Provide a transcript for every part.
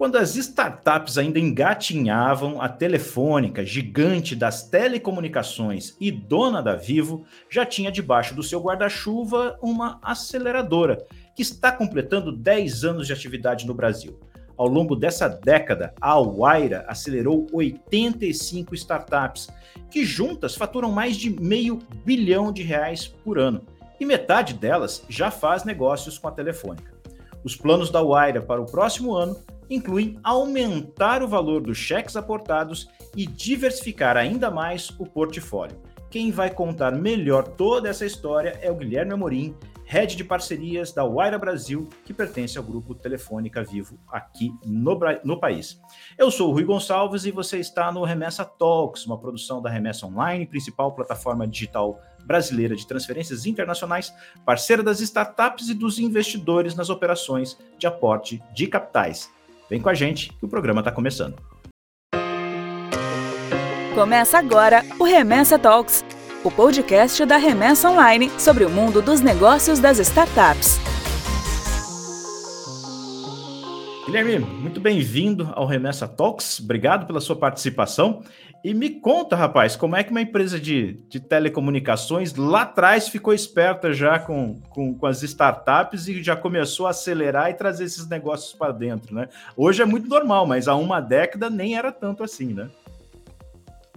Quando as startups ainda engatinhavam, a Telefônica, gigante das telecomunicações e dona da Vivo, já tinha debaixo do seu guarda-chuva uma aceleradora, que está completando 10 anos de atividade no Brasil. Ao longo dessa década, a Waira acelerou 85 startups, que juntas faturam mais de meio bilhão de reais por ano, e metade delas já faz negócios com a Telefônica. Os planos da Waira para o próximo ano incluem aumentar o valor dos cheques aportados e diversificar ainda mais o portfólio. Quem vai contar melhor toda essa história é o Guilherme Amorim, head de parcerias da Waira Brasil, que pertence ao grupo Telefônica Vivo aqui no, no país. Eu sou o Rui Gonçalves e você está no Remessa Talks, uma produção da Remessa Online, principal plataforma digital brasileira de transferências internacionais, parceira das startups e dos investidores nas operações de aporte de capitais. Vem com a gente que o programa está começando. Começa agora o Remessa Talks, o podcast da Remessa Online sobre o mundo dos negócios das startups. Guilherme, muito bem-vindo ao Remessa Talks. Obrigado pela sua participação. E me conta, rapaz, como é que uma empresa de, de telecomunicações lá atrás ficou esperta já com, com, com, as startups e já começou a acelerar e trazer esses negócios para dentro, né? Hoje é muito normal, mas há uma década nem era tanto assim, né?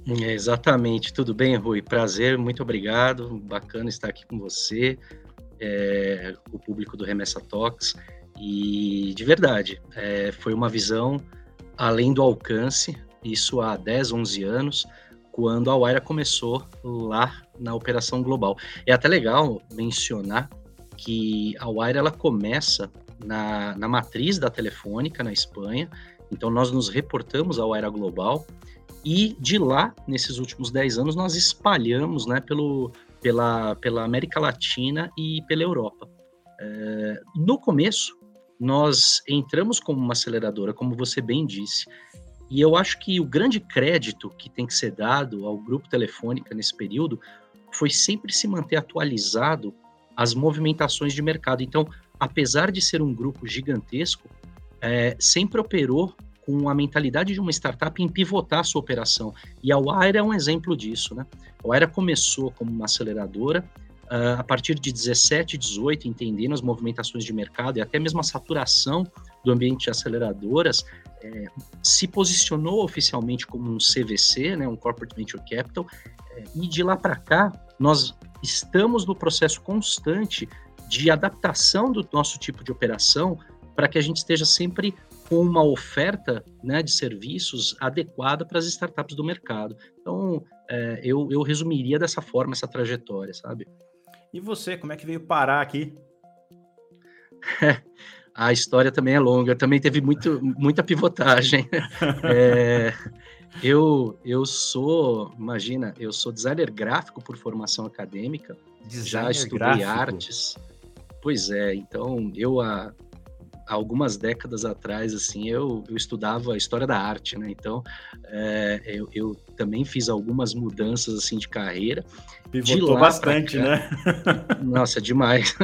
É, exatamente. Tudo bem, Rui? Prazer, muito obrigado. Bacana estar aqui com você, é, o público do Remessa Talks. E, de verdade, é, foi uma visão além do alcance, isso há 10, 11 anos, quando a Waira começou lá na operação global. É até legal mencionar que a Waira ela começa na, na matriz da Telefônica, na Espanha, então nós nos reportamos ao Waira Global, e de lá, nesses últimos 10 anos, nós espalhamos né, pelo, pela, pela América Latina e pela Europa. É, no começo, nós entramos como uma aceleradora, como você bem disse, e eu acho que o grande crédito que tem que ser dado ao grupo Telefônica nesse período foi sempre se manter atualizado às movimentações de mercado. Então, apesar de ser um grupo gigantesco, é, sempre operou com a mentalidade de uma startup em pivotar a sua operação. E a Wire é um exemplo disso. Né? A Wire começou como uma aceleradora, uh, a partir de 17, 18, entendendo as movimentações de mercado e até mesmo a saturação do ambiente de aceleradoras, é, se posicionou oficialmente como um CVC, né, um Corporate Venture Capital, é, e de lá para cá nós estamos no processo constante de adaptação do nosso tipo de operação para que a gente esteja sempre com uma oferta né, de serviços adequada para as startups do mercado. Então, é, eu, eu resumiria dessa forma essa trajetória, sabe? E você, como é que veio parar aqui? a história também é longa, também teve muito, muita pivotagem. é, eu, eu sou, imagina, eu sou designer gráfico por formação acadêmica, designer já estudei gráfico. artes. Pois é, então eu há, algumas décadas atrás, assim, eu, eu estudava a história da arte, né? Então, é, eu, eu, também fiz algumas mudanças, assim, de carreira. Pivotou de bastante, cá, né? nossa, demais.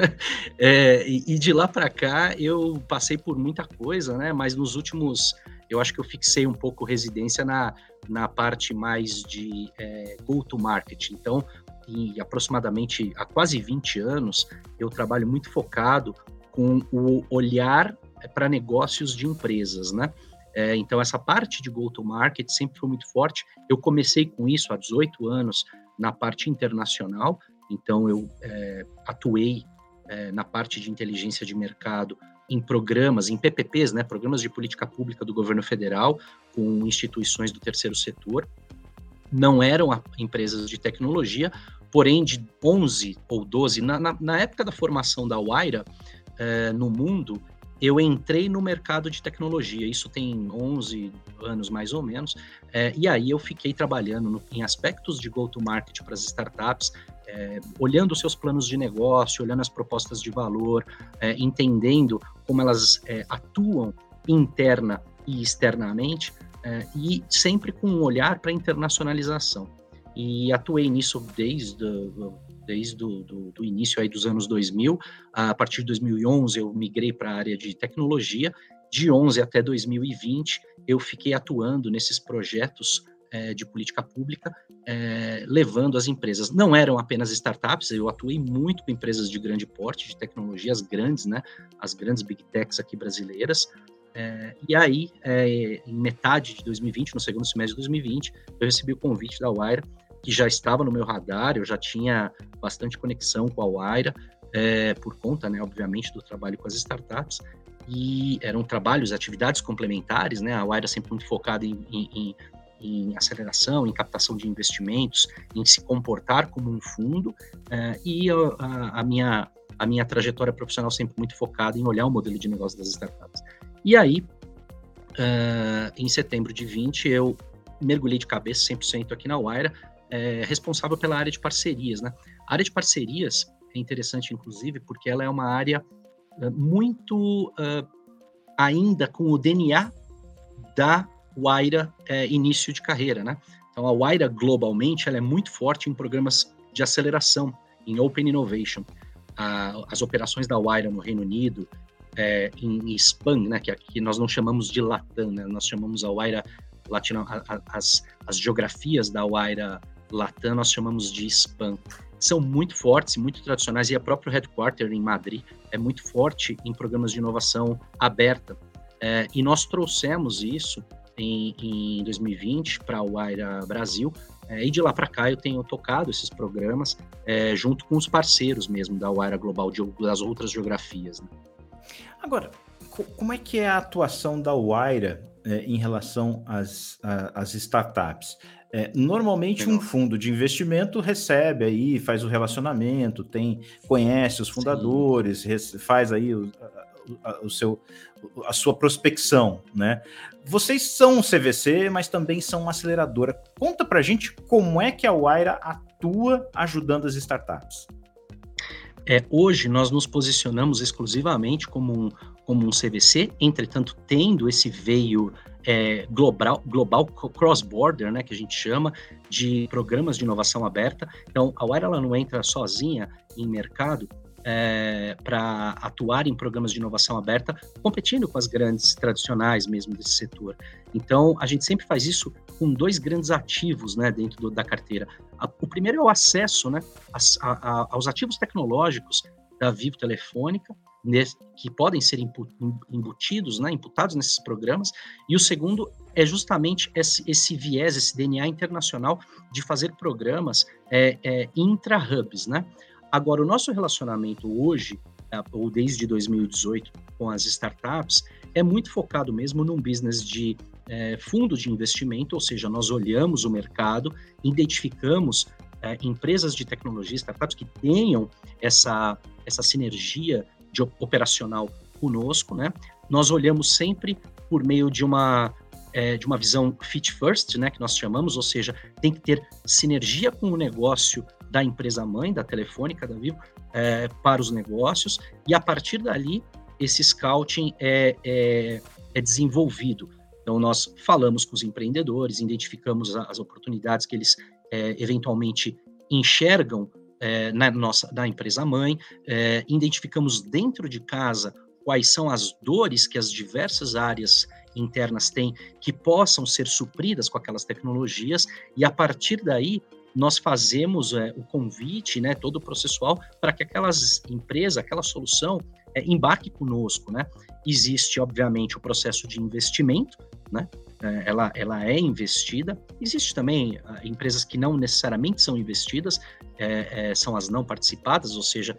É, e, e, de lá para cá, eu passei por muita coisa, né? Mas nos últimos, eu acho que eu fixei um pouco residência na, na parte mais de é, go-to-market. Então, em aproximadamente há quase 20 anos, eu trabalho muito focado com o olhar para negócios de empresas, né? É, então, essa parte de go-to-market sempre foi muito forte. Eu comecei com isso há 18 anos na parte internacional, então eu é, atuei é, na parte de inteligência de mercado em programas, em PPPs, né, programas de política pública do governo federal, com instituições do terceiro setor. Não eram empresas de tecnologia, porém de 11 ou 12, na, na, na época da formação da Waira, é, no mundo, eu entrei no mercado de tecnologia, isso tem 11 anos mais ou menos, é, e aí eu fiquei trabalhando no, em aspectos de go-to-market para as startups, é, olhando seus planos de negócio, olhando as propostas de valor, é, entendendo como elas atuam interna e externamente, e sempre com um olhar para internacionalização. E atuei nisso desde desde o do, do início aí dos anos 2000. A partir de 2011 eu migrei para a área de tecnologia de 11 até 2020, eu fiquei atuando nesses projetos é, de política pública, é, levando as empresas. Não eram apenas startups, eu atuei muito com empresas de grande porte, de tecnologias grandes, né, as grandes big techs aqui brasileiras. É, e aí, em metade de 2020, no segundo semestre de 2020, eu recebi o convite da Waira, que já estava no meu radar, eu já tinha bastante conexão com a Waira, é, por conta, né, obviamente, do trabalho com as startups, e eram trabalhos, atividades complementares, né? A Waira sempre muito focada em, em, em aceleração, em captação de investimentos, em se comportar como um fundo, uh, e a, a, minha, a minha trajetória profissional sempre muito focada em olhar o modelo de negócio das startups. E aí, uh, em setembro de 20, eu mergulhei de cabeça 100% aqui na Wire, é, responsável pela área de parcerias. Né? A área de parcerias é interessante, inclusive, porque ela é uma área uh, muito uh, ainda com o DNA da Waira é, início de carreira, né? Então a Waira globalmente ela é muito forte em programas de aceleração, em Open Innovation. as operações da Waira no Reino Unido, é, em SPAN, né, que aqui nós não chamamos de Latam, né, nós chamamos a Waira Latino, a, as, as geografias da Waira Latam nós chamamos de SPAN. São muito fortes muito tradicionais, e a própria headquarter em Madrid é muito forte em programas de inovação aberta. É, e nós trouxemos isso em, em 2020 para o Aira Brasil. É, e de lá para cá eu tenho tocado esses programas é, junto com os parceiros mesmo da Waira Global, de, das outras geografias. Né? Agora, como é que é a atuação da Waira é, em relação às, às startups? É, normalmente Legal. um fundo de investimento recebe aí, faz o relacionamento, tem conhece os fundadores, faz aí o, a, o seu, a sua prospecção, né? Vocês são um CVC, mas também são uma aceleradora. Conta pra gente como é que a Waira atua ajudando as startups. É, hoje nós nos posicionamos exclusivamente como um, como um CVC, entretanto, tendo esse veio é, global, global cross-border, né, que a gente chama, de programas de inovação aberta. Então, a Wire ela não entra sozinha em mercado, é, para atuar em programas de inovação aberta, competindo com as grandes tradicionais mesmo desse setor. Então, a gente sempre faz isso com dois grandes ativos né, dentro do, da carteira. A, o primeiro é o acesso né, a, a, aos ativos tecnológicos da Vivo Telefônica, que podem ser embutidos, né, imputados nesses programas, e o segundo é justamente esse, esse viés, esse DNA internacional de fazer programas é, é, intra-hubs, né? Agora, o nosso relacionamento hoje, ou desde 2018, com as startups, é muito focado mesmo num business de é, fundo de investimento, ou seja, nós olhamos o mercado, identificamos é, empresas de tecnologia, startups que tenham essa, essa sinergia de operacional conosco, né? Nós olhamos sempre por meio de uma é, de uma visão fit first, né, que nós chamamos, ou seja, tem que ter sinergia com o negócio da empresa mãe, da Telefônica, da Vivo, é, para os negócios, e a partir dali, esse scouting é, é, é desenvolvido. Então, nós falamos com os empreendedores, identificamos as oportunidades que eles é, eventualmente enxergam é, na nossa na empresa mãe, é, identificamos dentro de casa quais são as dores que as diversas áreas internas têm que possam ser supridas com aquelas tecnologias e a partir daí nós fazemos é, o convite, né, todo o processual, para que aquelas empresas, aquela solução, embarque conosco, né? Existe, obviamente, o processo de investimento, né? É, ela, ela é investida. Existe também ah, empresas que não necessariamente são investidas, é, é, são as não participadas, ou seja,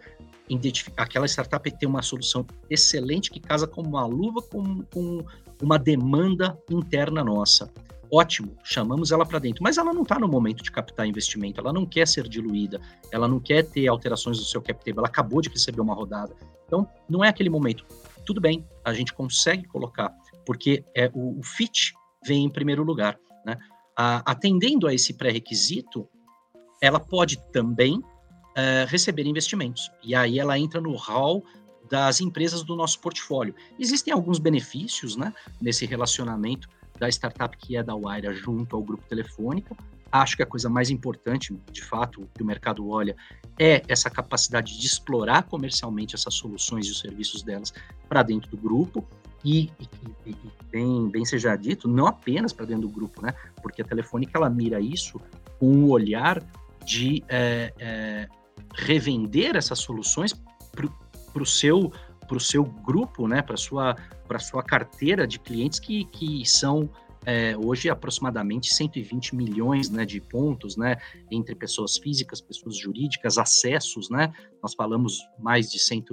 aquela startup tem uma solução excelente que casa como uma luva com, com uma demanda interna nossa ótimo, chamamos ela para dentro, mas ela não está no momento de captar investimento, ela não quer ser diluída, ela não quer ter alterações no seu cap table, ela acabou de receber uma rodada. Então, não é aquele momento. Tudo bem, a gente consegue colocar, porque é o, o fit vem em primeiro lugar. Né? Atendendo a esse pré-requisito, ela pode também é, receber investimentos. E aí ela entra no hall das empresas do nosso portfólio. Existem alguns benefícios né, nesse relacionamento da startup que é da Wire junto ao grupo Telefônica. Acho que a coisa mais importante, de fato, que o mercado olha é essa capacidade de explorar comercialmente essas soluções e os serviços delas para dentro do grupo. E, e, e, bem, bem seja dito, não apenas para dentro do grupo, né? Porque a Telefônica ela mira isso com um olhar de é, é, revender essas soluções para o seu para o seu grupo, né, para sua para sua carteira de clientes que, que são é, hoje aproximadamente 120 milhões né, de pontos, né, entre pessoas físicas, pessoas jurídicas, acessos, né, nós falamos mais de 100,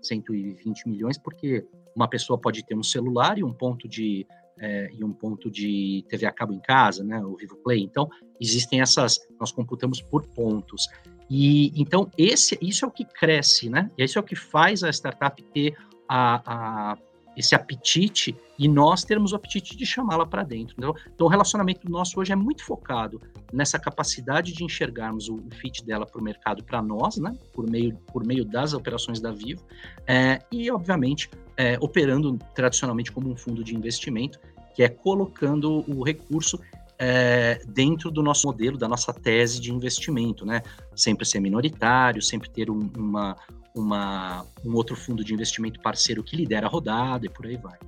120 milhões porque uma pessoa pode ter um celular e um ponto de é, e um ponto de TV a cabo em casa, né, o Vivo Play. Então existem essas, nós computamos por pontos. E então esse, isso é o que cresce, né? E isso é o que faz a startup ter a, a esse apetite e nós termos o apetite de chamá-la para dentro. Então, então, o relacionamento nosso hoje é muito focado nessa capacidade de enxergarmos o, fit dela para o mercado para nós, né? Por meio, por meio das operações da Vivo é, e, obviamente, é, operando tradicionalmente como um fundo de investimento, que é colocando o recurso é, dentro do nosso modelo, da nossa tese de investimento, né? Sempre ser minoritário, sempre ter um, uma, uma, um outro fundo de investimento parceiro que lidera a rodada e por aí vai.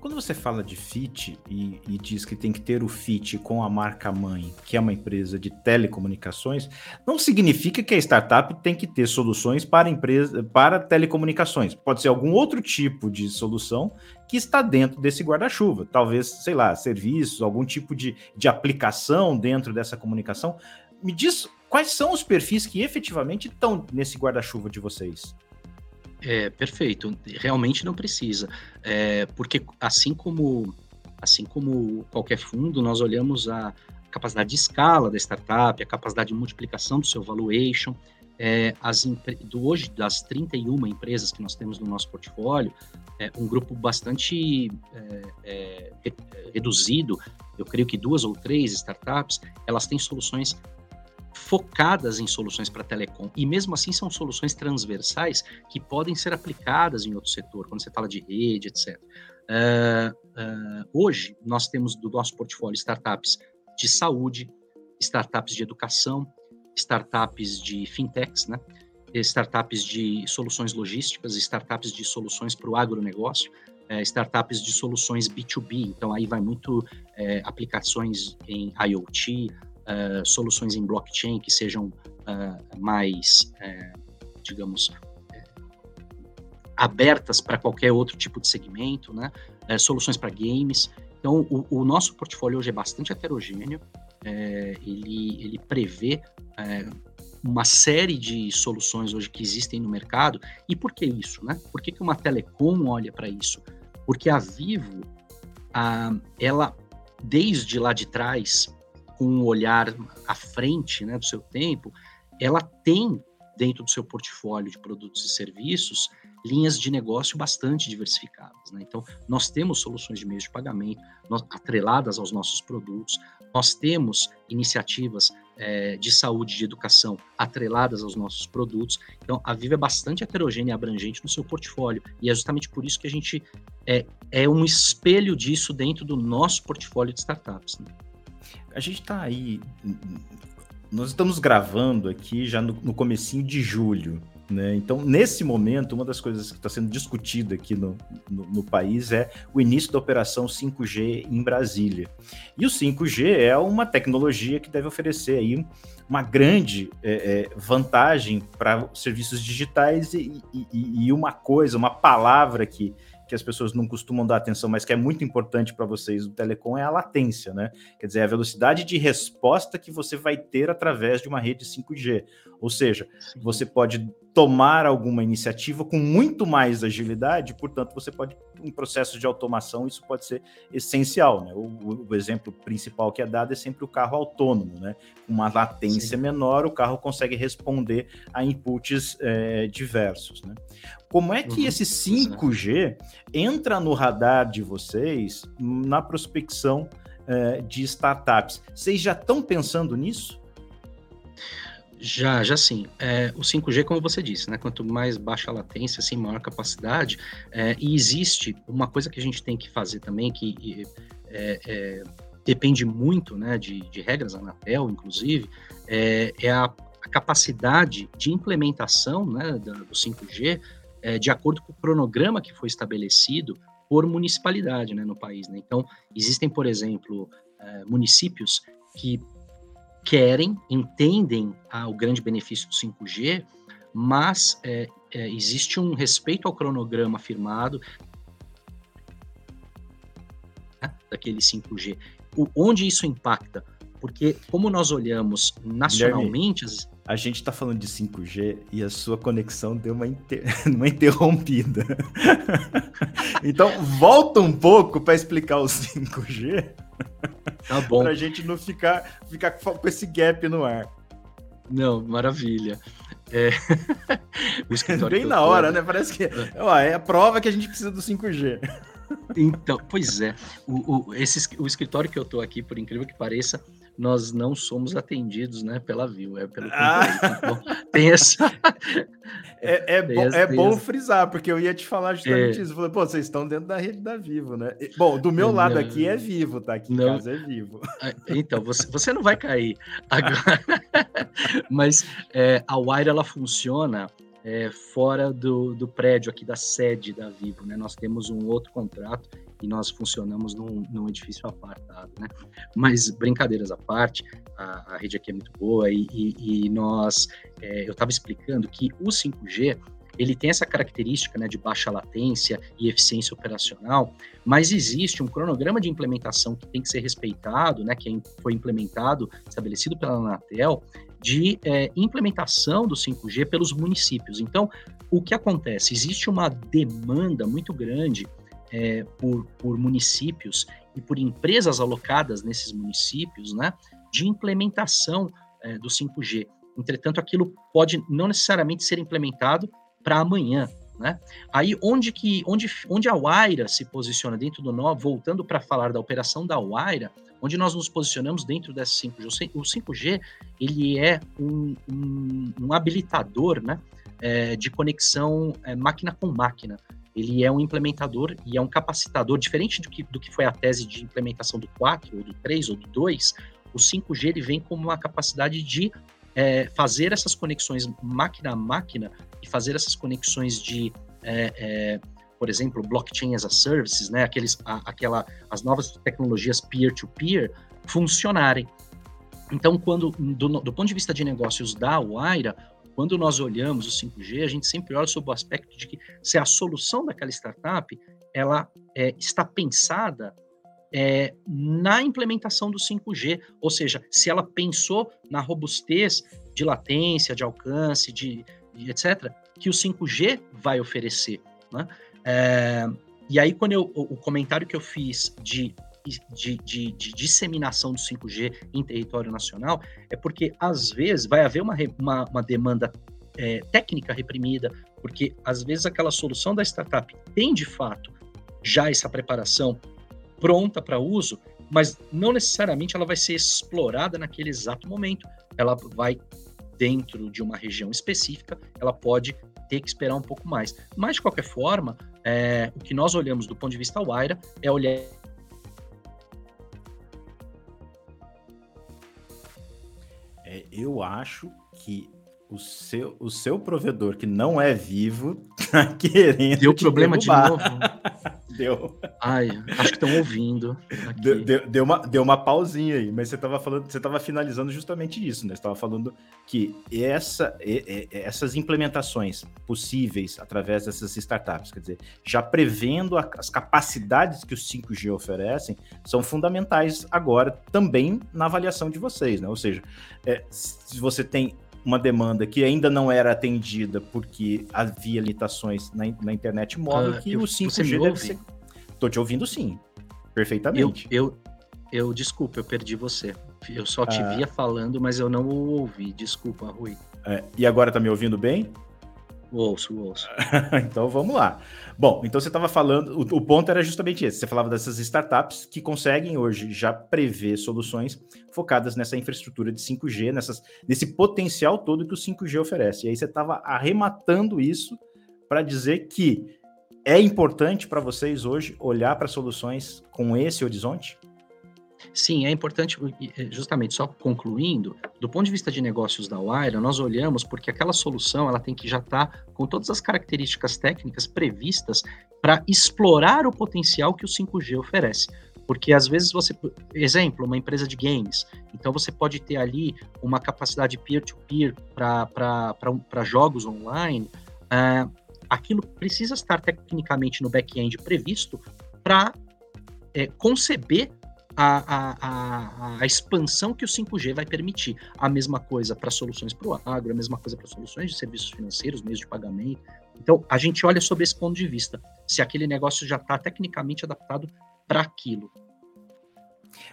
Quando você fala de FIT e, e, diz que tem que ter o FIT com a marca mãe, que é uma empresa de telecomunicações, não significa que a startup tem que ter soluções para empresa, para telecomunicações. Pode ser algum outro tipo de solução que está dentro desse guarda-chuva. Talvez, sei lá, serviços, algum tipo de, de aplicação dentro dessa comunicação. Me diz quais são os perfis que efetivamente estão nesse guarda-chuva de vocês. É, perfeito. Realmente não precisa. É, porque assim como, assim como qualquer fundo, nós olhamos a capacidade de escala da startup, a capacidade de multiplicação do seu valuation. É, as do hoje, das 31 empresas que nós temos no nosso portfólio, é um grupo bastante é, é, reduzido, eu creio que duas ou três startups, elas têm soluções focadas em soluções para telecom. E mesmo assim são soluções transversais que podem ser aplicadas em outro setor, quando você fala de rede, etc. Uh, uh, hoje, nós temos do nosso portfólio startups de saúde, startups de educação, startups de fintechs, né? startups de soluções logísticas, startups de soluções para o agronegócio, é, startups de soluções B2B. Então, aí vai muito é, aplicações em IoT, uh, soluções em blockchain que sejam uh, mais, uh, digamos, abertas para qualquer outro tipo de segmento, né? soluções para games. Então, o, o, nosso portfólio hoje é bastante heterogêneo. ele, ele prevê uma série de soluções hoje que existem no mercado. E por que isso, né? Por que, que uma telecom olha para isso? Porque a Vivo, ela, desde lá de trás, com um olhar à frente né, do seu tempo, ela tem dentro do seu portfólio de produtos e serviços linhas de negócio bastante diversificadas. Né? Então, nós temos soluções de meios de pagamento nós, atreladas aos nossos produtos, nós temos iniciativas é, de saúde e de educação atreladas aos nossos produtos. Então, a Viva é bastante heterogênea e abrangente no seu portfólio, e é justamente por isso que a gente é, é um espelho disso dentro do nosso portfólio de startups. Né? A gente está aí. Nós estamos gravando aqui já no, no comecinho de julho. Né? Então, nesse momento, uma das coisas que está sendo discutida aqui no, no, no, país é o início da operação 5G em Brasília. E o 5G é uma tecnologia que deve oferecer aí uma grande é, é, vantagem para serviços digitais e, e, e, uma coisa, uma palavra que, que as pessoas não costumam dar atenção, mas que é muito importante para vocês do telecom é a latência, né? Quer dizer, a velocidade de resposta que você vai ter através de uma rede 5G. Ou seja, você pode tomar alguma iniciativa com muito mais agilidade, portanto, você pode, em processo de automação, isso pode ser essencial. Né? O, o, exemplo principal que é dado é sempre o carro autônomo, né? Uma latência Sim. menor, o carro consegue responder a inputs é, diversos. Né? Como é que uhum. esse 5G entra no radar de vocês na prospecção é, de startups? Vocês já estão pensando nisso? Já, já sim. É, o 5G, como você disse, né? Quanto mais baixa a latência, assim, maior capacidade. É, e existe uma coisa que a gente tem que fazer também, que é, é depende muito né, de, de regras, Anatel, inclusive, é, é a, a, capacidade de implementação né, do 5G é, de acordo com o cronograma que foi estabelecido por municipalidade né, no país. Né? Então, existem, por exemplo, é, municípios que querem, entendem ah, o grande benefício do 5G, mas é, é, existe um respeito ao cronograma firmado né, daquele 5G. O, onde isso impacta? Porque como nós olhamos nacionalmente... Guilherme, a gente está falando de 5G e a sua conexão deu uma, inter... uma interrompida. então, volta um pouco para explicar o 5G. Tá bom. para a gente não ficar, ficar com esse gap no ar. Não, maravilha. É... Bem na hora, né? Parece que ó, é a prova que a gente precisa do 5G. Então, pois é. O, o, esse, o escritório que eu estou aqui, por incrível que pareça, nós não somos atendidos né, pela Viu, é pelo ah. então, tem essa. É, é, bom, é bom frisar, porque eu ia te falar justamente é. isso. Falei, pô, vocês estão dentro da rede da Vivo, né? Bom, do meu lado aqui é Vivo, tá? Aqui não. em casa é Vivo. Ah, então, você, você não vai cair agora. Mas é, a Wire ela funciona é, fora do, do prédio aqui da sede da Vivo, né? Nós temos um outro contrato e nós funcionamos num, num edifício apartado, né? Mas brincadeiras à parte, a, a rede aqui é muito boa e, e, e nós, é, eu estava explicando que o 5G ele tem essa característica né, de baixa latência e eficiência operacional, mas existe um cronograma de implementação que tem que ser respeitado, né, que foi implementado, estabelecido pela Anatel, de é, implementação do 5G pelos municípios. Então, o que acontece? Existe uma demanda muito grande é, por, por municípios e por empresas alocadas nesses municípios, né, de implementação é, do 5G. Entretanto, aquilo pode não necessariamente ser implementado para amanhã, né? Aí onde que onde, onde a Waira se posiciona dentro do nó, voltando para falar da operação da Waira, onde nós nos posicionamos dentro dessa 5G. O 5G ele é um, um, um habilitador né, é, de conexão é, máquina com máquina. Ele é um implementador e é um capacitador, diferente do que, do que foi a tese de implementação do 4, ou do 3, ou do 2, o 5G ele vem como uma capacidade de é, fazer essas conexões máquina a máquina e fazer essas conexões de é, é, por exemplo, blockchain as a services, né, aqueles, a, aquela, as novas tecnologias peer-to-peer -peer, funcionarem. Então, quando do, do, ponto de vista de negócios da Waira, quando nós olhamos o 5G, a gente sempre olha sob o aspecto de que se a solução daquela startup ela é, está pensada é, na implementação do 5G, ou seja, se ela pensou na robustez de latência, de alcance, de, de etc., que o 5G vai oferecer. Né? É, e aí, quando eu, o comentário que eu fiz de, de, de, de, disseminação do 5G em território nacional é porque, às vezes, vai haver uma, uma, uma demanda é, técnica reprimida, porque, às vezes, aquela solução da startup tem, de fato, já essa preparação pronta para uso, mas não necessariamente ela vai ser explorada naquele exato momento. Ela vai dentro de uma região específica, ela pode ter que esperar um pouco mais. Mas, de qualquer forma, é, o que nós olhamos do ponto de vista Waira é olhar é, eu acho que o seu, o seu provedor que não é vivo tá querendo. Deu problema derrubar. de novo. deu. Ai, acho que estão ouvindo. Deu, deu, deu, uma, deu uma pausinha aí, mas você estava falando, você estava finalizando justamente isso, né? Você estava falando que essa, essas implementações possíveis através dessas startups, quer dizer, já prevendo as capacidades que o 5G oferecem, são fundamentais agora também na avaliação de vocês, né? Ou seja, é, se você tem uma demanda que ainda não era atendida porque havia limitações na, na internet móvel, ah, que eu, o 5G deve ser. Tô te ouvindo sim, perfeitamente. Eu, eu, eu desculpa, eu perdi você. Eu só te ah. via falando, mas eu não o ouvi. Desculpa, Rui. É, e agora tá me ouvindo bem? Ouço, ouço. então vamos lá. Bom, então você estava falando, o, o, ponto era justamente esse. Você falava dessas startups que conseguem hoje já prever soluções focadas nessa infraestrutura de 5G, nessas, nesse potencial todo que o 5G oferece. E aí você estava arrematando isso para dizer que é importante para vocês hoje olhar para soluções com esse horizonte? Sim, é importante, justamente só concluindo, do ponto de vista de negócios da Wire, nós olhamos porque aquela solução ela tem que já estar tá com todas as características técnicas previstas para explorar o potencial que o 5G oferece. Porque às vezes você, exemplo, uma empresa de games, então você pode ter ali uma capacidade peer-to-peer para jogos online. Uh, aquilo precisa estar tecnicamente no back-end previsto para é, conceber a, a, a, expansão que o 5G vai permitir. A mesma coisa para soluções para o agro, a mesma coisa para soluções de serviços financeiros, meios de pagamento. Então, a gente olha sobre esse ponto de vista, se aquele negócio já está tecnicamente adaptado para aquilo.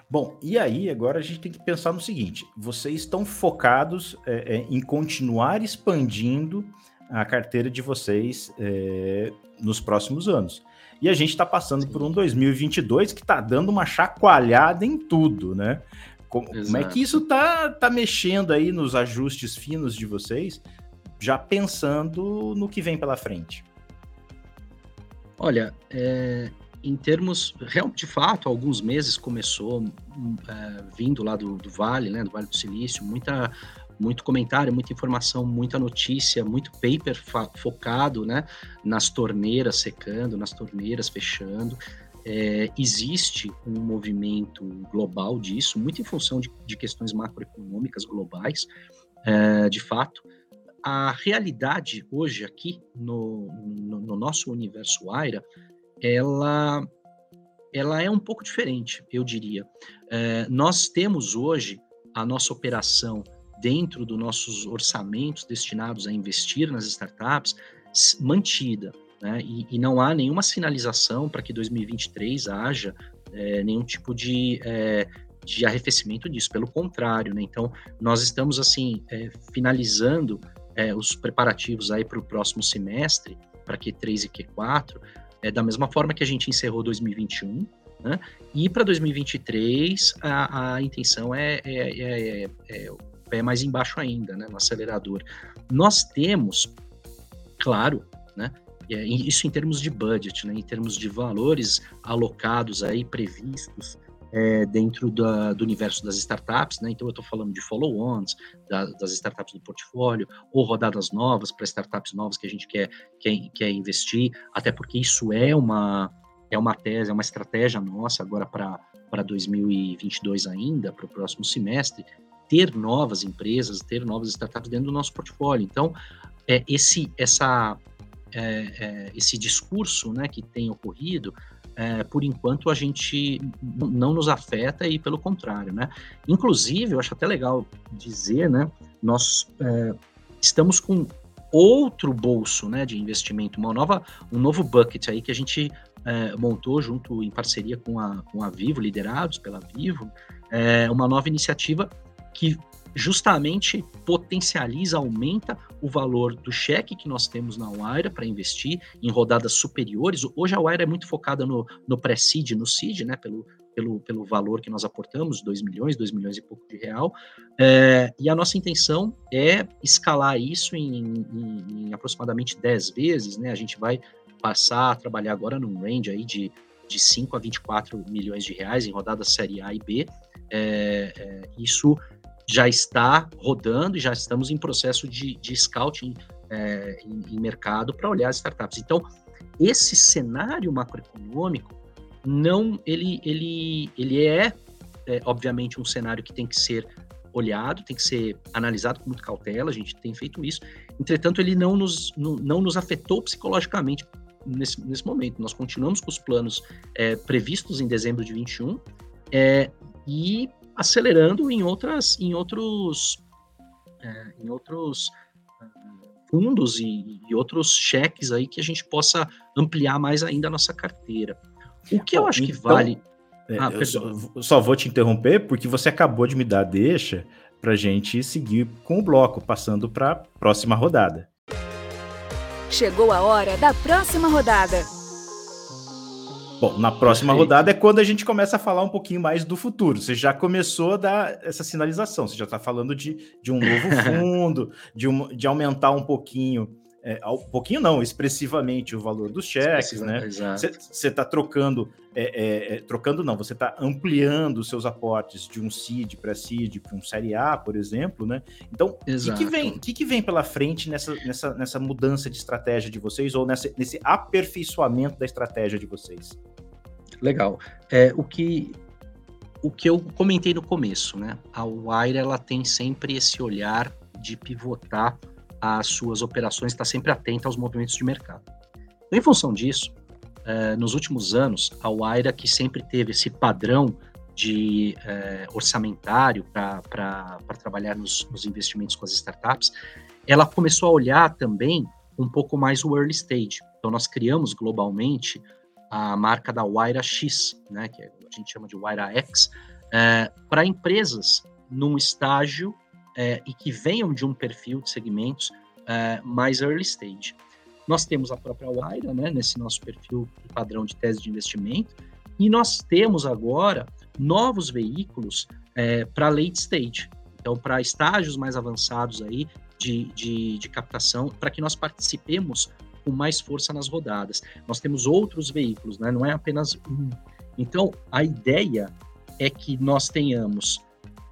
Bom, e aí agora a gente tem que pensar no seguinte: vocês estão focados é, é, em continuar expandindo a carteira de vocês é, nos próximos anos. E a gente está passando por um 2022 que está dando uma chacoalhada em tudo, né? Como, como é que isso está tá mexendo aí nos ajustes finos de vocês, já pensando no que vem pela frente? Olha, é, em termos, de fato, alguns meses começou hum, é, vindo lá do, do, Vale, né, do Vale do Silício, muita, muito comentário, muita informação, muita notícia, muito paper focado, né, nas torneiras secando, nas torneiras fechando. É, existe um movimento global disso, muito em função de, de questões macroeconômicas globais, é, de fato. A realidade hoje aqui no, no, no nosso universo Aira ela, ela é um pouco diferente, eu diria. É, nós temos hoje a nossa operação dentro dos nossos orçamentos destinados a investir nas startups mantida, né? e, e, não há nenhuma sinalização para que 2023 haja é, nenhum tipo de, é, de arrefecimento disso, pelo contrário, né? Então, nós estamos, assim, é, finalizando é, os preparativos aí para o próximo semestre, para Q3 e Q4, é, da mesma forma que a gente encerrou 2021, né? E para 2023 a, a intenção é, é, é, é, é mais embaixo ainda, né? No acelerador. Nós temos, claro, né? É, isso em termos de budget, né? Em termos de valores alocados aí previstos é, dentro da, do universo das startups, né? Então eu estou falando de follow-ons, da, das startups do portfólio, ou rodadas novas para startups novas que a gente quer, quer, quer investir, até porque isso é uma, é uma tese, é uma estratégia nossa agora para 2022 ainda, para o próximo semestre, ter novas empresas, ter novas startups dentro do nosso portfólio. Então, é, esse, essa, é, é, esse discurso né, que tem ocorrido é, por enquanto a gente não nos afeta e pelo contrário, né? Inclusive, eu acho até legal dizer, né? Nós é, estamos com outro bolso, né, de investimento, uma nova, um novo bucket aí que a gente é, montou junto em parceria com a, com a Vivo, liderados pela Vivo, é, uma nova iniciativa que justamente potencializa, aumenta o valor do cheque que nós temos na Wire para investir em rodadas superiores. Hoje a Wire é muito focada no, no pré-seed, no seed, né, pelo, pelo, pelo valor que nós aportamos, 2 milhões, 2 milhões e pouco de real. É, e a nossa intenção é escalar isso em, em, em, aproximadamente 10 vezes, né? A gente vai passar a trabalhar agora num range aí de, de 5 a 24 milhões de reais em rodadas série A e B. É, é, isso já está rodando e já estamos em processo de, de scouting é, em, em, mercado para olhar as startups. Então, esse cenário macroeconômico não ele ele ele é, é, obviamente um cenário que tem que ser olhado, tem que ser analisado com muita cautela. A gente tem feito isso. Entretanto, ele não nos não, não nos afetou psicologicamente nesse, nesse momento. Nós continuamos com os planos é, previstos em dezembro de 21 é, e acelerando em outras, em outros, é, em outros é, fundos e, e, outros cheques aí que a gente possa ampliar mais ainda a nossa carteira. O que eu acho que então, vale. É, ah, eu, só, só vou te interromper porque você acabou de me dar deixa para gente seguir com o bloco, passando para a próxima rodada. Chegou a hora da próxima rodada. Bom, na próxima rodada é quando a gente começa a falar um pouquinho mais do futuro. Você já começou a dar essa sinalização, você já está falando de, de um novo fundo, de, um, de aumentar um pouquinho é, um pouquinho não, expressivamente o valor dos cheques, né? Você está trocando, é, é, é, trocando não, você está ampliando os seus aportes de um seed para seed para um série A, por exemplo, né? Então, o que, que, vem, que, que vem pela frente nessa, nessa, nessa mudança de estratégia de vocês ou nessa, nesse aperfeiçoamento da estratégia de vocês? Legal. É, o que o que eu comentei no começo, né? A Wire ela tem sempre esse olhar de pivotar as suas operações, está sempre atenta aos movimentos de mercado. Então, em função disso, eh, nos últimos anos, a Wire que sempre teve esse padrão de eh, orçamentário para trabalhar nos, nos investimentos com as startups, ela começou a olhar também um pouco mais o early stage. Então, nós criamos globalmente a marca da Waira X, né, que a gente chama de Waira X, é, para empresas num estágio é, e que venham de um perfil de segmentos é, mais early stage. Nós temos a própria Waira, né, nesse nosso perfil padrão de tese de investimento, e nós temos agora novos veículos é, para late stage, então para estágios mais avançados aí de, de, de captação, para que nós participemos com mais força nas rodadas. Nós temos outros veículos, né? não é apenas um. Então, a ideia é que nós tenhamos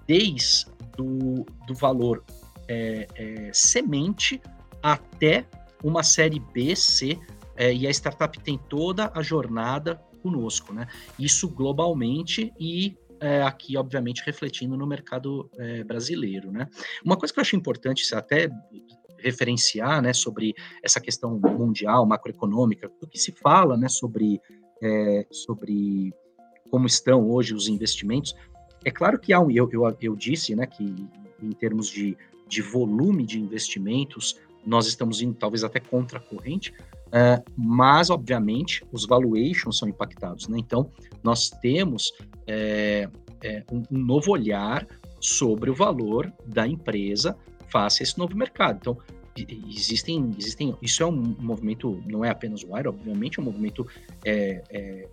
desde do, do valor é, é, semente até uma série B, C, é, e a startup tem toda a jornada conosco, né? Isso globalmente e é, aqui, obviamente, refletindo no mercado é, brasileiro, né? Uma coisa que eu acho importante, até referenciar, né, sobre essa questão mundial, macroeconômica, o que se fala, né, sobre, é, sobre como estão hoje os investimentos. É claro que há um, eu, eu, eu disse, né, que em termos de, de volume de investimentos, nós estamos indo talvez até contra a corrente, é, mas, obviamente, os valuations são impactados. Né? Então, nós temos é, é, um, um, novo olhar sobre o valor da empresa face a esse novo mercado. Então, existem, existem, isso é um movimento, não é apenas o Wire, obviamente, é um movimento é, é,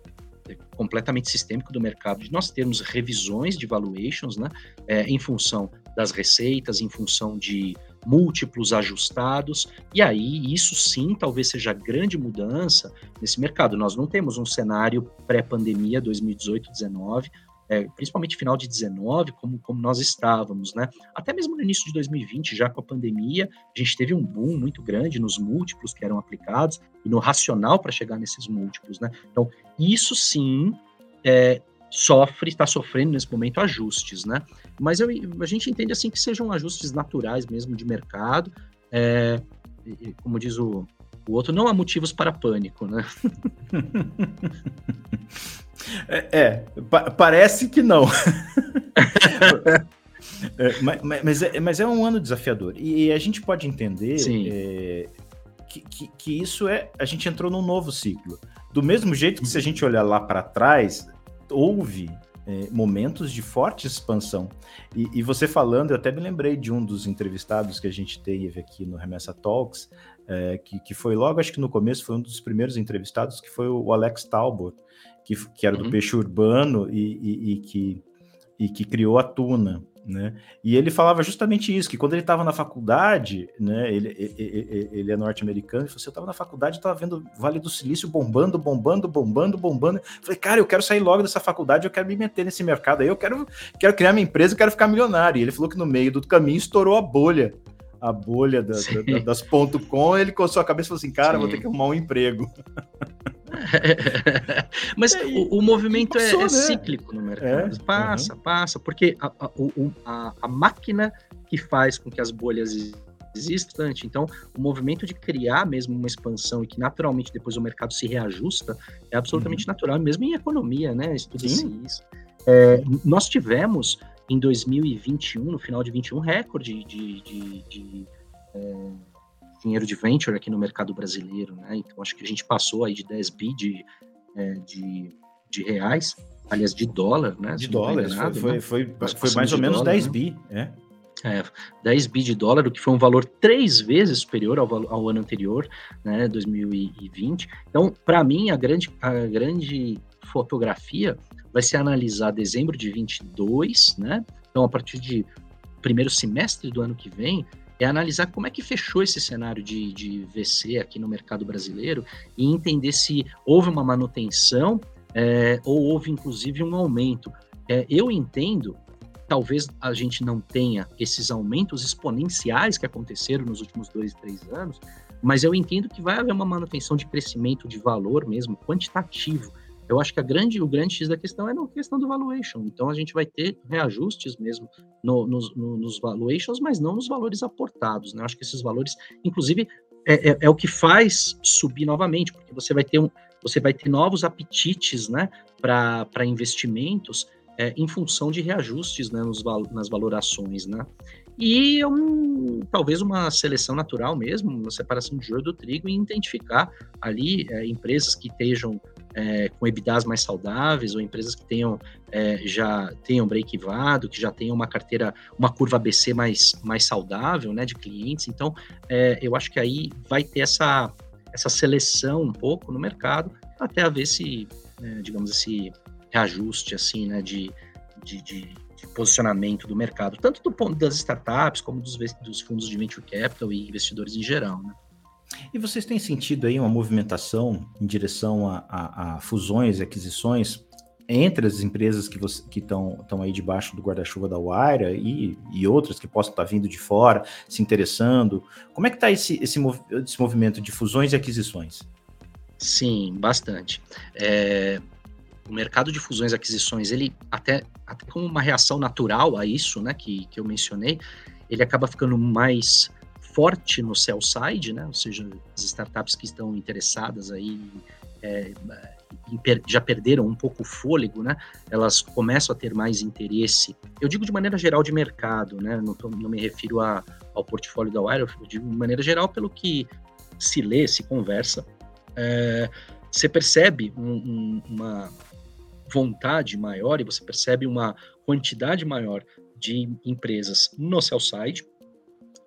completamente sistêmico do mercado, de nós termos revisões de valuations, né, é, em função das receitas, em função de múltiplos ajustados, e aí isso sim talvez seja grande mudança nesse mercado. Nós não temos um cenário pré-pandemia 2018-19, é, principalmente final de 19, como, como nós estávamos, né? Até mesmo no início de 2020, já com a pandemia, a gente teve um boom muito grande nos múltiplos que eram aplicados e no racional para chegar nesses múltiplos, né? Então, isso sim é, sofre, está sofrendo nesse momento ajustes, né? Mas eu, a gente entende assim que sejam ajustes naturais mesmo de mercado, é, como diz o, o outro, não há motivos para pânico, né? É, é pa parece que não. é, mas, mas, é, mas, é, um ano desafiador. E a gente pode entender é, que, que, que, isso é. A gente entrou num novo ciclo. Do mesmo jeito que, se a gente olhar lá para trás, houve é, momentos de forte expansão. E, e, você falando, eu até me lembrei de um dos entrevistados que a gente teve aqui no Remessa Talks, é, que, que foi logo, acho que no começo, foi um dos primeiros entrevistados, que foi o Alex Talbot, que, que era do uhum. peixe urbano e, e, e, que, e que criou a tuna. Né? E ele falava justamente isso, que quando ele estava na faculdade, né, ele, ele, ele é norte-americano, ele falou assim, eu estava na faculdade, estava vendo Vale do Silício bombando, bombando, bombando, bombando. Eu falei, cara, eu quero sair logo dessa faculdade, eu quero me meter nesse mercado aí, eu quero, quero criar minha empresa, eu quero ficar milionário. E ele falou que no meio do caminho estourou a bolha, a bolha da, da, das ponto .com, ele coçou a cabeça e falou assim, cara, Sim. vou ter que arrumar um emprego. Mas é, o, o, movimento é, passou, é, é cíclico no mercado. É, passa, uhum. passa, porque a, a, a, a, máquina que faz com que as bolhas existam, então o movimento de criar mesmo uma expansão e que naturalmente depois o mercado se reajusta é absolutamente uhum. natural, mesmo em economia, né? Estuda-se isso. É, nós tivemos em 2021, no final de 21, recorde de, de, de, de é, dinheiro de venture aqui no mercado brasileiro, né? Então acho que a gente passou aí de 10 bi de, é, de, de reais, aliás, de dólar, né? De dólares, foi, né? foi, foi, foi, mais ou menos dólar, 10 né? bi, é. É, 10 bi de dólar, o que foi um valor três vezes superior ao, ao ano anterior, né, 2020. Então, para mim, a grande, a grande fotografia vai ser analisar dezembro de 22, né? Então, a partir de primeiro semestre do ano que vem, é analisar como é que fechou esse cenário de, de VC aqui no mercado brasileiro e entender se houve uma manutenção é, ou houve inclusive um aumento. É, eu entendo, talvez a gente não tenha esses aumentos exponenciais que aconteceram nos últimos dois, três anos, mas eu entendo que vai haver uma manutenção de crescimento de valor mesmo, quantitativo. Eu acho que grande, o grande X da questão é na questão do valuation. Então a gente vai ter reajustes mesmo no, nos, no, nos valuations, mas não nos valores aportados. Né? Eu acho que esses valores, inclusive, é, é, é, o que faz subir novamente, porque você vai ter, um, você vai ter novos apetites né, para investimentos é, em função de reajustes né, nos, nas valorações. Né? E um, talvez uma seleção natural mesmo, uma separação de joio do trigo e identificar ali é, empresas que estejam é, com EBITDAs mais saudáveis ou empresas que tenham é, já tenham break-evado, que já tenham uma carteira, uma curva ABC mais, mais saudável, né, de clientes. Então, é, eu acho que aí vai ter essa, essa seleção um pouco no mercado até haver esse, é, digamos, esse reajuste, assim, né, de, de, de, de, posicionamento do mercado, tanto do ponto das startups como dos, dos fundos de venture capital e investidores em geral, né. E vocês têm sentido aí uma movimentação em direção a, a, a fusões e aquisições entre as empresas que estão aí debaixo do guarda-chuva da Wire e, e, outras que possam estar tá vindo de fora, se interessando? Como é que está esse, esse, esse, movimento de fusões e aquisições? Sim, bastante. É, o mercado de fusões e aquisições, ele até, até como uma reação natural a isso, né, que, que eu mencionei, ele acaba ficando mais forte no sell side, né? Ou seja, as startups que estão interessadas aí é, já perderam um pouco o fôlego, né? Elas começam a ter mais interesse. Eu digo de maneira geral de mercado, né? Não, tô, não me refiro a, ao portfólio da Wire, eu digo de maneira geral pelo que se lê, se conversa. É, você percebe um, um, uma vontade maior e você percebe uma quantidade maior de empresas no sell side,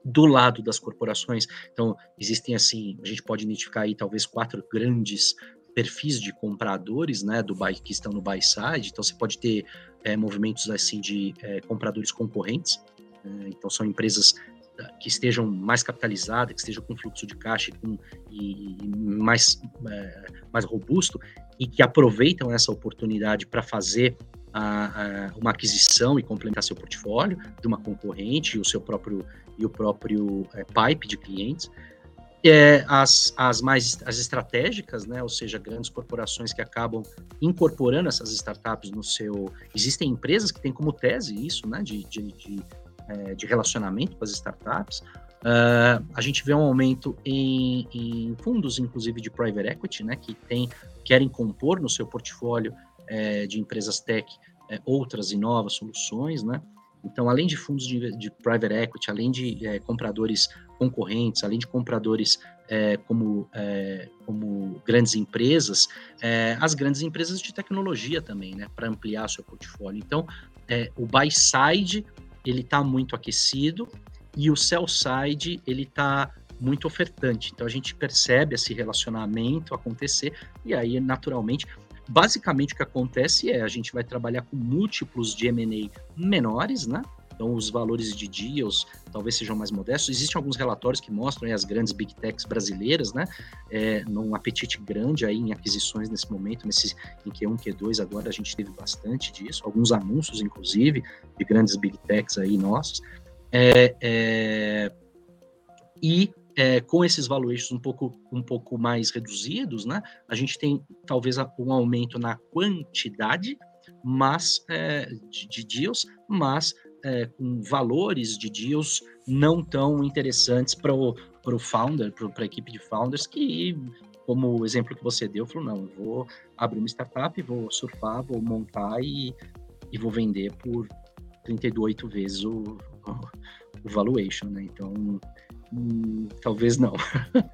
do lado das corporações. Então, existem assim, a gente pode identificar aí talvez quatro grandes perfis de compradores, né, do buy, que estão no buy side. Então, você pode ter é, movimentos assim de é, compradores concorrentes. É, então, são empresas ah, que estejam mais capitalizadas, que estejam com fluxo de caixa com, e, e mais, mais robusto e que aproveitam essa oportunidade para fazer a, a, uma aquisição e complementar seu portfólio de uma concorrente o seu próprio e o próprio é, pipe de clientes. É, as, as mais as estratégicas, né, ou seja, grandes corporações que acabam incorporando essas startups no seu. Existem empresas que têm como tese isso, né, de, de, de, é, de relacionamento com as startups. Uh, a gente vê um aumento em, em, fundos, inclusive de private equity, né, que tem, querem compor no seu portfólio é, de empresas tech é, outras e novas soluções, né? Então, além de fundos de, de private equity, além de é, compradores concorrentes, além de compradores é, como, é, como grandes empresas, as grandes empresas de tecnologia também, né, para ampliar seu portfólio. Então, é, o buy side ele está muito aquecido e o sell side ele está muito ofertante. Então, a gente percebe esse relacionamento acontecer e aí, naturalmente, Basicamente, o que acontece é a gente vai trabalhar com múltiplos de M&A menores, né? Então, os valores de deals talvez sejam mais modestos. Existem alguns relatórios que mostram as grandes big techs brasileiras, né? É, num apetite grande aí em aquisições nesse momento, nesse em Q1, Q2, agora a gente teve bastante disso, alguns anúncios, inclusive, de grandes big techs aí nossos. É, é, e é, com esses valuations um pouco, um pouco mais reduzidos, né, a gente tem talvez um aumento na quantidade mas, é, de, de deals, mas é, com valores de deals não tão interessantes para o founder, para a equipe de founders, que, como o exemplo que você deu, falou, não, eu vou abrir uma startup, vou surfar, vou montar e, e vou vender por 38 vezes o, o, o valuation, né? Então, Hum, talvez não.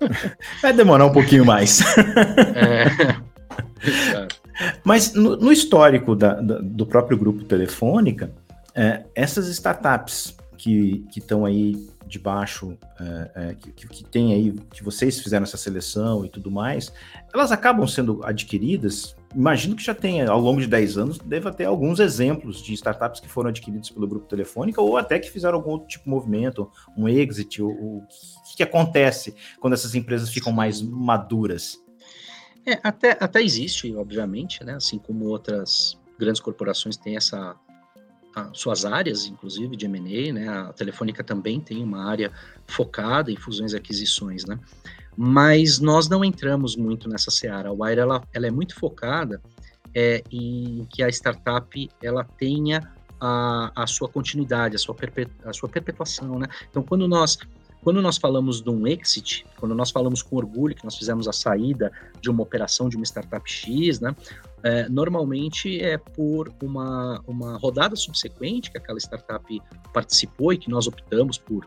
Vai demorar um pouquinho mais. é. Mas no, no histórico da, da, do próprio grupo Telefônica, é, essas startups que estão aí debaixo, é, é, que, que tem aí, que vocês fizeram essa seleção e tudo mais, elas acabam sendo adquiridas imagino que já tenha, ao longo de 10 anos, deva ter alguns exemplos de startups que foram adquiridos pelo grupo Telefônica ou até que fizeram algum outro tipo de movimento, um exit. O, o que, que acontece quando essas empresas ficam mais maduras? É, até, até existe, obviamente, né? Assim como outras grandes corporações têm essa suas áreas, inclusive de M&A, né? A Telefônica também tem uma área focada em fusões e aquisições, né? Mas nós não entramos muito nessa seara. A Wire ela, ela é muito focada é, em que a startup ela tenha a, a sua continuidade, a sua, perpetu, a sua perpetuação, né? Então, quando nós quando nós falamos de um exit, quando nós falamos com orgulho que nós fizemos a saída de uma operação de uma startup X, né, é, normalmente é por uma, uma rodada subsequente que aquela startup participou e que nós optamos por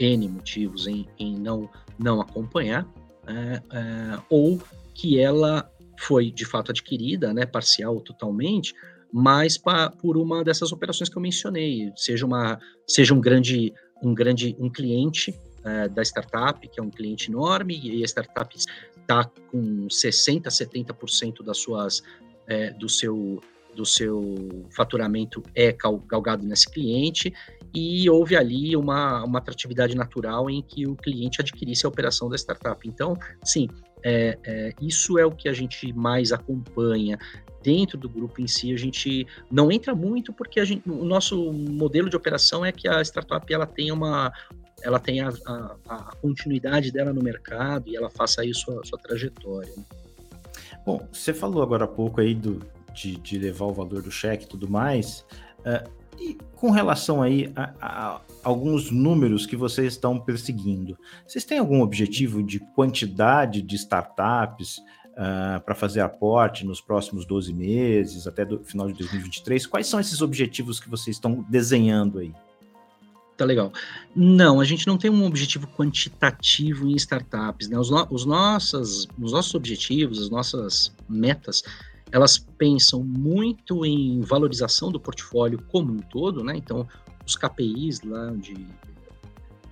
N motivos em, em não, não acompanhar, é, é, ou que ela foi de fato adquirida, né, parcial ou totalmente, mas pa, por uma dessas operações que eu mencionei, seja uma seja um grande um grande um cliente é, da startup, que é um cliente enorme, e a startup está com 60%, 70% das suas, é, do, seu, do seu faturamento é galgado nesse cliente, e houve ali uma, uma atratividade natural em que o cliente adquirisse a operação da startup. Então, sim, é, é, isso é o que a gente mais acompanha dentro do grupo em si. A gente não entra muito porque gente, o nosso modelo de operação é que a startup ela tenha uma, ela tenha a, a, a, continuidade dela no mercado e ela faça aí sua, sua trajetória. Né? Bom, você falou agora há pouco aí do, de, de levar o valor do cheque e tudo mais. Uh, e com relação aí a, a, alguns números que vocês estão perseguindo, vocês têm algum objetivo de quantidade de startups uh, para fazer aporte nos próximos 12 meses, até o final de 2023? Quais são esses objetivos que vocês estão desenhando aí? Tá legal. Não, a gente não tem um objetivo quantitativo em startups, né? Os, no, os, nossas, os nossos objetivos, as nossas metas, elas pensam muito em valorização do portfólio como um todo, né? Então, os KPIs lá de,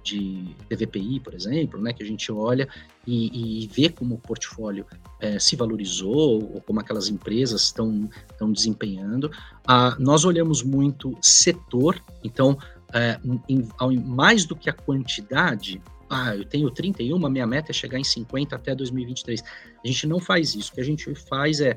de TVPI, por exemplo, né? Que a gente olha e, e vê como o portfólio é, se valorizou ou como aquelas empresas estão desempenhando. Ah, nós olhamos muito setor, então é, em, mais do que a quantidade, ah, eu tenho 31, minha meta é chegar em 50 até 2023. A gente não faz isso. O que a gente faz é,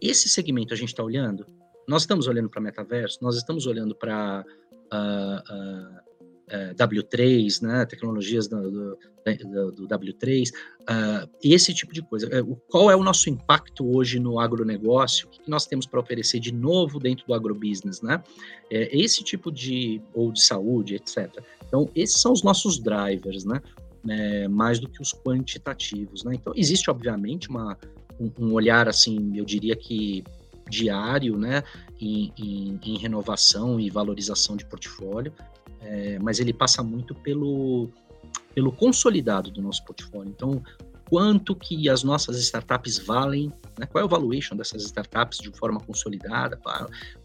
esse segmento a gente está olhando, nós estamos olhando para metaverso, nós estamos olhando para uh, ah, uh, ah, uh, W3, né, tecnologias do, do, do W3, uh, ah, esse tipo de coisa. É, qual é o nosso impacto hoje no agronegócio? O que nós temos para oferecer de novo dentro do agrobusiness, né? É, esse tipo de, ou de saúde, etc. Então, esses são os nossos drivers, né? É, mais do que os quantitativos, né? Então, existe, obviamente, uma, um, olhar, assim, eu diria que diário, né, em, em, em, renovação e valorização de portfólio, é, mas ele passa muito pelo, pelo consolidado do nosso portfólio. Então, quanto que as nossas startups valem, né? qual é o valuation dessas startups de forma consolidada.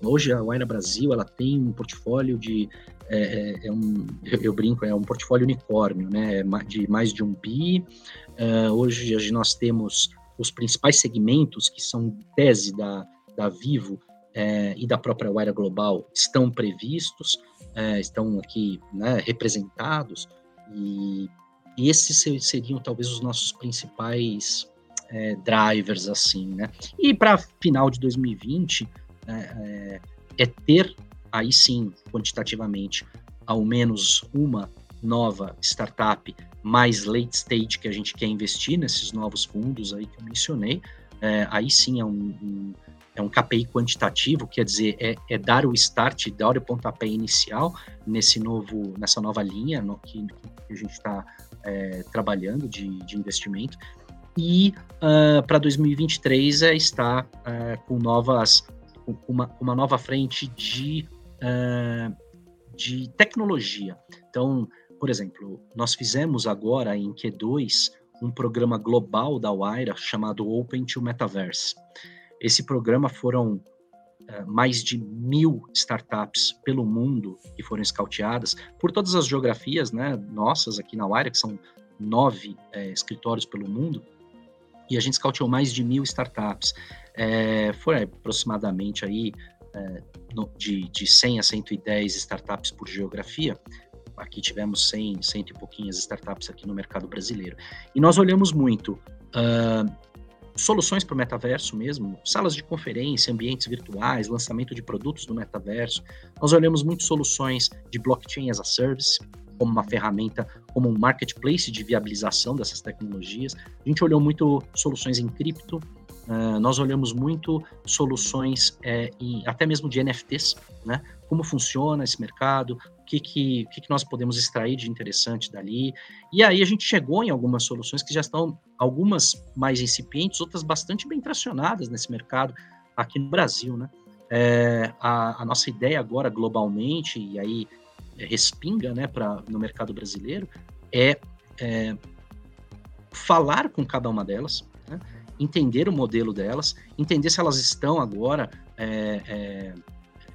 Hoje a Waira Brasil ela tem um portfólio de é, é, é um, eu, brinco, é um portfólio unicórnio, né? De mais de um bi. Uh, hoje nós temos os principais segmentos que são tese da, da Vivo é, e da própria Waira Global estão previstos é, estão aqui né, representados, e, e, esses seriam talvez os nossos principais é, drivers, assim, né? E para final de 2020, é, é, é ter, aí sim, quantitativamente, ao menos uma nova startup mais late stage que a gente quer investir nesses novos fundos aí que eu mencionei, é, aí sim é um, um, é um KPI quantitativo, quer dizer, é, é, dar o start, dar o pontapé inicial nesse novo, nessa nova linha no, que, que, a gente está é, trabalhando de, de, investimento. E uh, para 2023 é estar uh, com novas, com uma, uma nova frente de, uh, de tecnologia. Então, por exemplo, nós fizemos agora em Q2 um programa global da Waira chamado Open to Metaverse. Esse programa foram uh, mais de mil startups pelo mundo que foram escauteadas por todas as geografias né, nossas aqui na Wire, que são nove é, escritórios pelo mundo. e a gente scoutou mais de mil startups. É, foi aproximadamente aí é, no, de, de 100 a 110 startups por geografia. Aqui tivemos 100, 100 e pouquinhas startups aqui no mercado brasileiro. E nós olhamos muito uh, soluções para o metaverso mesmo, salas de conferência, ambientes virtuais, lançamento de produtos do metaverso. Nós olhamos muito soluções de blockchain as a service, como uma ferramenta, como um marketplace de viabilização dessas tecnologias. A gente olhou muito soluções em cripto, uh, nós olhamos muito soluções é, até mesmo de NFTs, né? Como funciona esse mercado, o que, que, que, nós podemos extrair de interessante dali. E aí a gente chegou em algumas soluções que já estão, algumas mais incipientes, outras bastante bem tracionadas nesse mercado aqui no Brasil, né? É, a, a, nossa ideia agora globalmente, e aí respinga né, pra, no mercado brasileiro é, é falar com cada uma delas, né, entender o modelo delas, entender se elas estão agora é, é,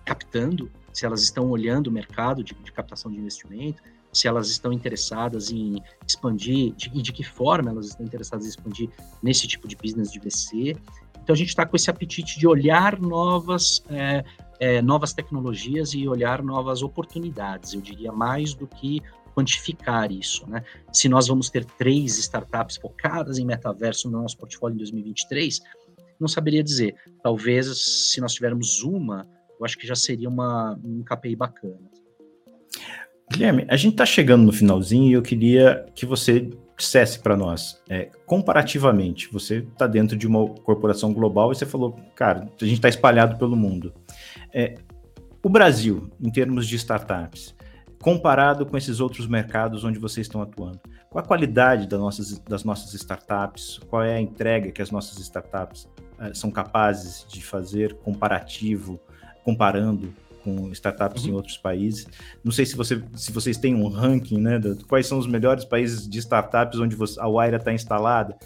captando, se elas estão olhando o mercado de, de, captação de investimento, se elas estão interessadas em expandir de, e de que forma elas estão interessadas em expandir nesse tipo de business de VC. Então a gente está com esse apetite de olhar novas é, é, novas tecnologias e olhar novas oportunidades, eu diria mais do que quantificar isso, né? Se nós vamos ter três startups focadas em metaverso no nosso portfólio em 2023, não saberia dizer. Talvez se nós tivermos uma, eu acho que já seria uma, um KPI bacana. Guilherme, a gente está chegando no finalzinho e eu queria que você dissesse para nós, é, comparativamente, você está dentro de uma corporação global e você falou, cara, a gente está espalhado pelo mundo. É, o Brasil, em termos de startups, comparado com esses outros mercados onde vocês estão atuando, qual a qualidade das nossas, das nossas startups? Qual é a entrega que as nossas startups é, são capazes de fazer comparativo, comparando com startups uhum. em outros países. Não sei se, você, se vocês têm um ranking, né? De quais são os melhores países de startups onde você, a Waira está instalada,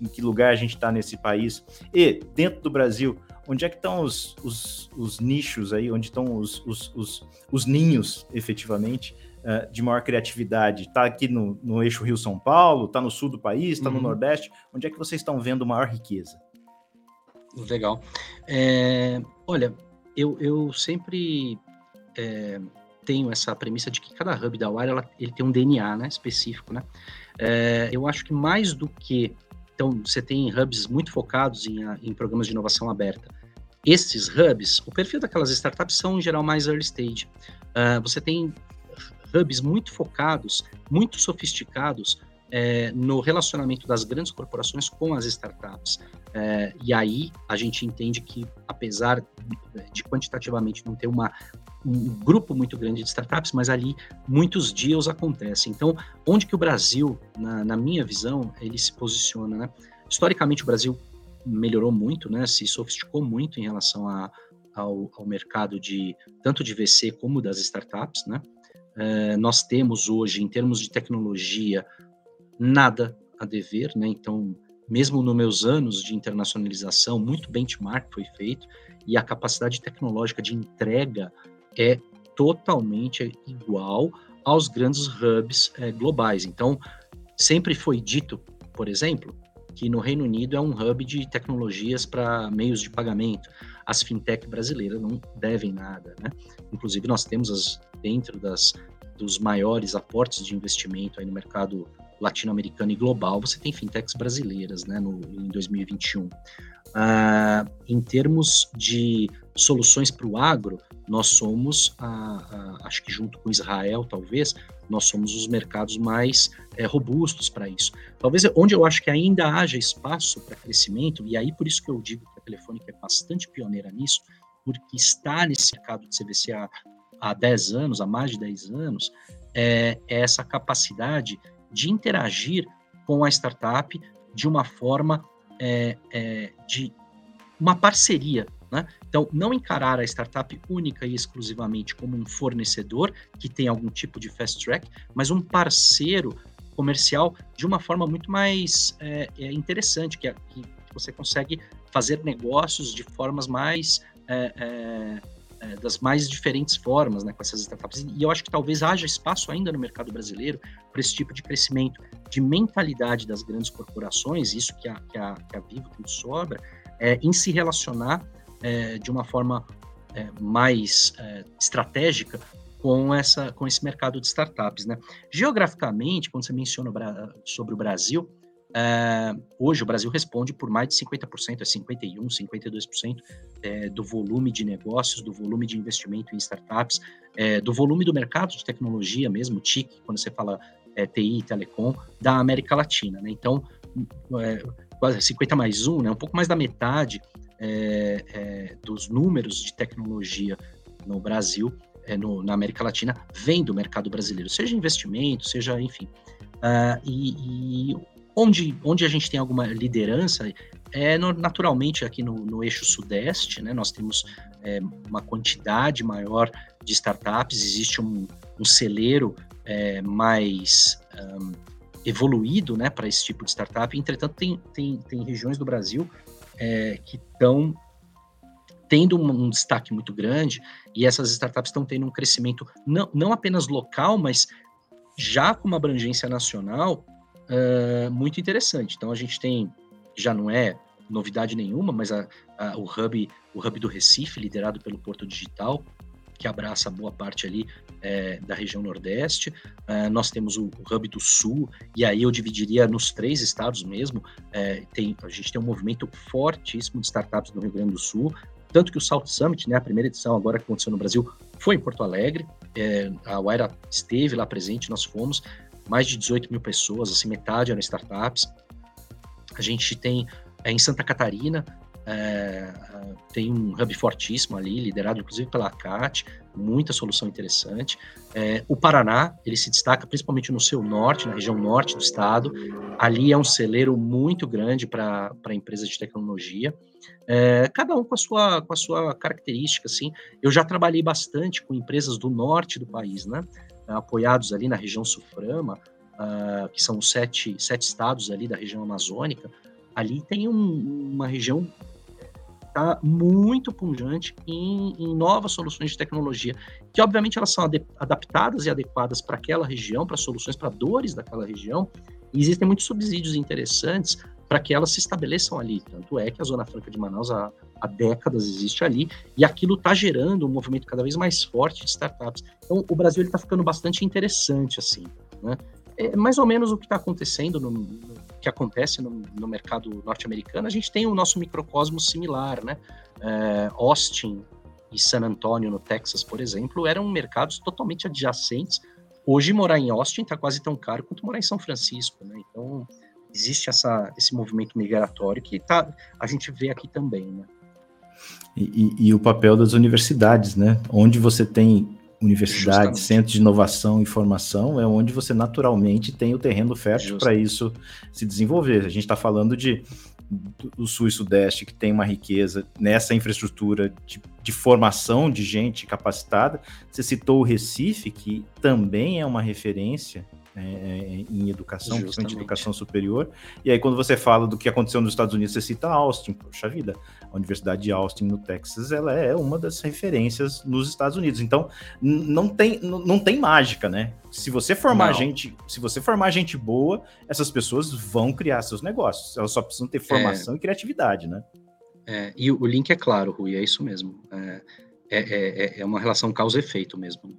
em que lugar a gente está nesse país. E, dentro do Brasil, onde é que estão os, os, os nichos aí, onde estão os, os, os, os ninhos, efetivamente, uh, de maior criatividade? Está aqui no, no eixo Rio-São Paulo, está no sul do país, está uhum. no Nordeste? Onde é que vocês estão vendo maior riqueza? Legal. É, olha, eu, eu sempre é, tenho essa premissa de que cada hub da Wire ela, ele tem um DNA né, específico. Né? É, eu acho que mais do que. Então, você tem hubs muito focados em, em programas de inovação aberta. Esses hubs, o perfil daquelas startups são em geral mais early stage. Uh, você tem hubs muito focados, muito sofisticados é, no relacionamento das grandes corporações com as startups. É, e aí a gente entende que, apesar de quantitativamente não ter uma, um grupo muito grande de startups, mas ali muitos deals acontecem. Então, onde que o Brasil, na, na minha visão, ele se posiciona? Né? Historicamente, o Brasil melhorou muito, né? se sofisticou muito em relação a, ao, ao mercado de tanto de VC como das startups. Né? É, nós temos hoje, em termos de tecnologia, nada a dever, né? Então, mesmo nos meus anos de internacionalização, muito benchmark foi feito e a capacidade tecnológica de entrega é totalmente igual aos grandes hubs é, globais. Então, sempre foi dito, por exemplo, que no Reino Unido é um hub de tecnologias para meios de pagamento. As fintech brasileiras não devem nada, né? Inclusive nós temos as dentro das dos maiores aportes de investimento aí no mercado latino-americano e global, você tem fintechs brasileiras né, no, em 2021. Uh, ah, em termos de soluções para o agro, nós somos, acho que junto com Israel, talvez, nós somos os mercados mais é, robustos para isso. Talvez onde eu acho que ainda haja espaço para crescimento, e aí por isso que eu digo que a Telefônica é bastante pioneira nisso, porque está nesse mercado de CVC há, há 10 anos, há mais de 10 anos, é, é essa capacidade de interagir com a startup de uma forma é, é, de uma parceria. Né? Então, não encarar a startup única e exclusivamente como um fornecedor que tem algum tipo de fast track, mas um parceiro comercial de uma forma muito mais é, é interessante, que, que, você consegue fazer negócios de formas mais é, das mais diferentes formas né, com essas startups. E eu acho que talvez haja espaço ainda no mercado brasileiro para esse tipo de crescimento de mentalidade das grandes corporações, isso que a, que a, que a Vivo tem sobra, é, em se relacionar é, de uma forma é, mais é, estratégica com, essa, com esse mercado de startups. Né? Geograficamente, quando você menciona sobre o Brasil, é, hoje o Brasil responde por mais de 50%, é 51%, 52% é, do volume de negócios, do volume de investimento em startups, é, do volume do mercado de tecnologia mesmo, TIC, quando você fala é, TI, telecom, da América Latina. Né? Então, é, quase 50 mais 1, né? um pouco mais da metade é, dos números de tecnologia no Brasil, no, na América Latina, vem do mercado brasileiro, seja investimento, seja, enfim. Uh, e, e Onde, onde a gente tem alguma liderança é no, naturalmente aqui no, no, eixo sudeste, né? Nós temos é, uma quantidade maior de startups, existe um, um celeiro é, mais um, evoluído, né, para esse tipo de startup. Entretanto, tem, tem, tem regiões do Brasil é, que estão tendo um, destaque muito grande e essas startups estão tendo um crescimento não, não apenas local, mas já com uma abrangência nacional muito interessante. Então a gente tem, já não é novidade nenhuma, mas a, a, o hub, o hub do Recife, liderado pelo Porto Digital, que abraça boa parte ali da região Nordeste. Nós temos o, o, Hub do Sul, e aí eu dividiria nos três estados mesmo. Tem, a gente tem um movimento fortíssimo de startups no Rio Grande do Sul, tanto que o South Summit, né, a primeira edição agora que aconteceu no Brasil, foi em Porto Alegre. A Waira esteve lá presente, nós fomos mais de 18 mil pessoas, assim, metade eram startups. A gente tem é, em Santa Catarina, é, tem um hub fortíssimo ali, liderado inclusive pela CAT, muita solução interessante. É, o Paraná, ele se destaca principalmente no seu norte, na região norte do estado. Ali é um celeiro muito grande para empresas de tecnologia. É, cada um com a, sua, com a sua característica, assim. Eu já trabalhei bastante com empresas do norte do país, né? Apoiados ali na região Suframa, uh, que são sete, sete estados ali da região amazônica, ali tem um, uma região tá muito pungente em, em, novas soluções de tecnologia, que obviamente elas são adaptadas e adequadas para aquela região, para soluções para dores daquela região, e existem muitos subsídios interessantes para que elas se estabeleçam ali. Tanto é que a Zona Franca de Manaus há, há décadas existe ali, e aquilo está gerando um movimento cada vez mais forte de startups. Então, o Brasil está ficando bastante interessante, assim, né? É mais ou menos o que está acontecendo, no, no, que acontece no, no mercado norte-americano. A gente tem o nosso microcosmo similar, né? É, Austin e San Antonio, no Texas, por exemplo, eram mercados totalmente adjacentes. Hoje, morar em Austin está quase tão caro quanto morar em São Francisco, né? Então, existe essa, esse movimento migratório que tá, a gente vê aqui também, né? E, e, e o papel das universidades, né? Onde você tem universidades, centros de inovação e formação, é onde você naturalmente tem o terreno fértil para isso se desenvolver. A gente está falando de do Sul e Sudeste, que tem uma riqueza nessa infraestrutura de, de, formação de gente capacitada. Você citou o Recife, que também é uma referência é, é, em educação, principalmente educação superior. E aí, quando você fala do que aconteceu nos Estados Unidos, você cita Austin. Poxa vida, a Universidade de Austin, no Texas, ela é uma das referências nos Estados Unidos. Então, não tem, não tem mágica, né? Se você formar não. gente, se você formar gente boa, essas pessoas vão criar seus negócios. Elas só precisam ter formação é, e criatividade, né? É, e o link é claro, Rui, é isso mesmo. É, é, é, é uma relação causa-efeito mesmo.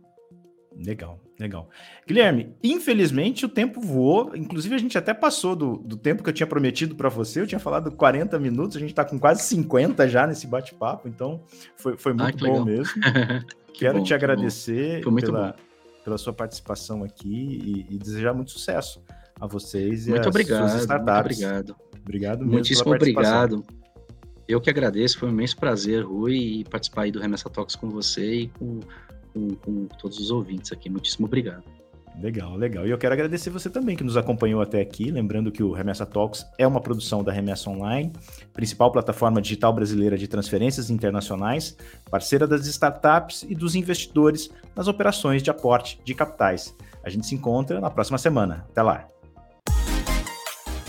Legal, legal. Guilherme, infelizmente o tempo voou. Inclusive, a gente até passou do, do tempo que eu tinha prometido para você. Eu tinha falado 40 minutos, a gente está com quase 50 já nesse bate-papo, então foi, foi muito ah, bom legal. mesmo. Quero bom, te agradecer pela, pela sua participação aqui e, e, desejar muito sucesso a vocês e muito obrigado, suas startups. Muito obrigado. Obrigado mesmo Muitíssimo obrigado. Eu que agradeço, foi um imenso prazer, Rui, participar aí do Remessa Talks com você e com com, com todos os ouvintes aqui. Muitíssimo obrigado. Legal, legal. E eu quero agradecer você também que nos acompanhou até aqui. Lembrando que o Remessa Talks é uma produção da Remessa Online, principal plataforma digital brasileira de transferências internacionais, parceira das startups e dos investidores nas operações de aporte de capitais. A gente se encontra na próxima semana. Até lá.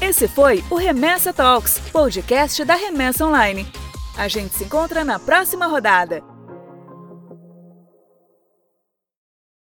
Esse foi o Remessa Talks, podcast da Remessa Online. A gente se encontra na próxima rodada.